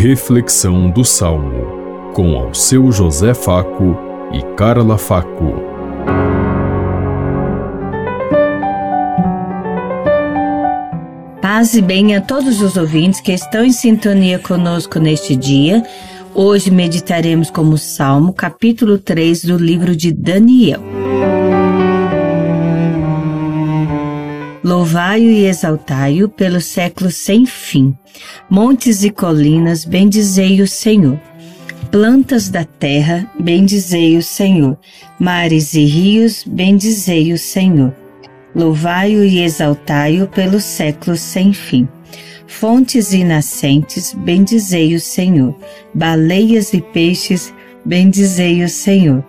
Reflexão do Salmo, com ao seu José Faco e Carla Faco. Paz e bem a todos os ouvintes que estão em sintonia conosco neste dia. Hoje meditaremos como Salmo, capítulo 3 do livro de Daniel. Louvai-o e exaltai-o pelos séculos sem fim. Montes e colinas, bendizei o Senhor. Plantas da terra, bendizei o Senhor. Mares e rios, bendizei o Senhor. Louvai-o e exaltai-o pelos séculos sem fim. Fontes e nascentes, bendizei o Senhor. Baleias e peixes, bendizei o Senhor.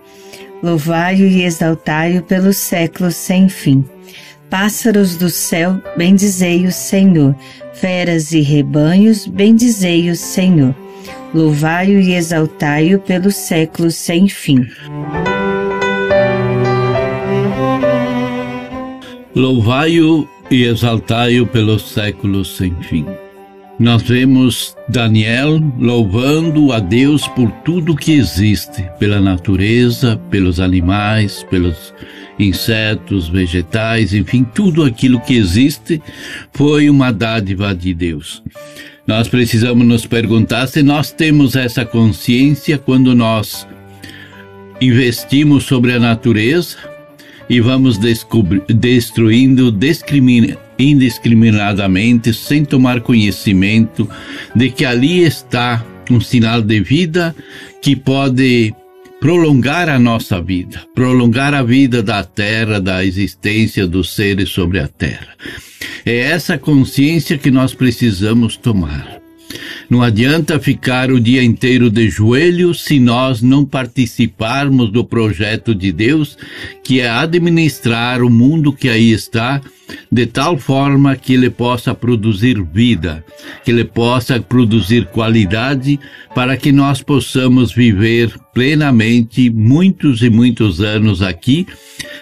Louvai-o e exaltai-o pelos séculos sem fim. Pássaros do céu, bendizei o Senhor. Feras e rebanhos, bendizei o Senhor. Louvai-o e exaltai-o pelos séculos sem fim. Louvai-o e exaltai-o pelos séculos sem fim. Nós vemos Daniel louvando a Deus por tudo que existe, pela natureza, pelos animais, pelos insetos, vegetais, enfim, tudo aquilo que existe foi uma dádiva de Deus. Nós precisamos nos perguntar se nós temos essa consciência quando nós investimos sobre a natureza e vamos destruindo indiscriminadamente, sem tomar conhecimento de que ali está um sinal de vida que pode prolongar a nossa vida, prolongar a vida da terra, da existência dos seres sobre a terra. É essa consciência que nós precisamos tomar. Não adianta ficar o dia inteiro de joelhos se nós não participarmos do projeto de Deus, que é administrar o mundo que aí está, de tal forma que ele possa produzir vida, que ele possa produzir qualidade, para que nós possamos viver plenamente muitos e muitos anos aqui,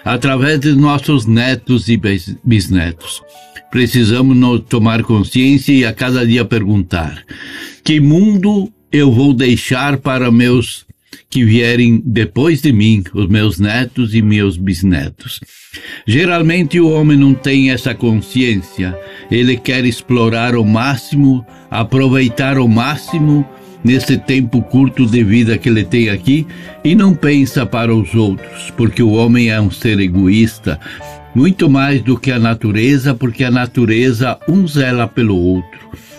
através de nossos netos e bisnetos precisamos tomar consciência e a cada dia perguntar: que mundo eu vou deixar para meus que vierem depois de mim, os meus netos e meus bisnetos? Geralmente o homem não tem essa consciência. Ele quer explorar o máximo, aproveitar o máximo nesse tempo curto de vida que ele tem aqui e não pensa para os outros, porque o homem é um ser egoísta, muito mais do que a natureza, porque a natureza um zela pelo outro.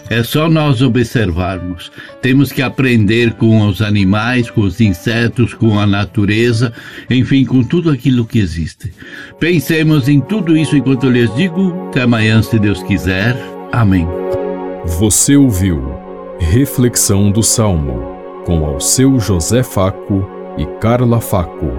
É só nós observarmos. Temos que aprender com os animais, com os insetos, com a natureza, enfim, com tudo aquilo que existe. Pensemos em tudo isso enquanto eu lhes digo. Até amanhã, se Deus quiser. Amém. Você ouviu Reflexão do Salmo com ao seu José Faco e Carla Faco.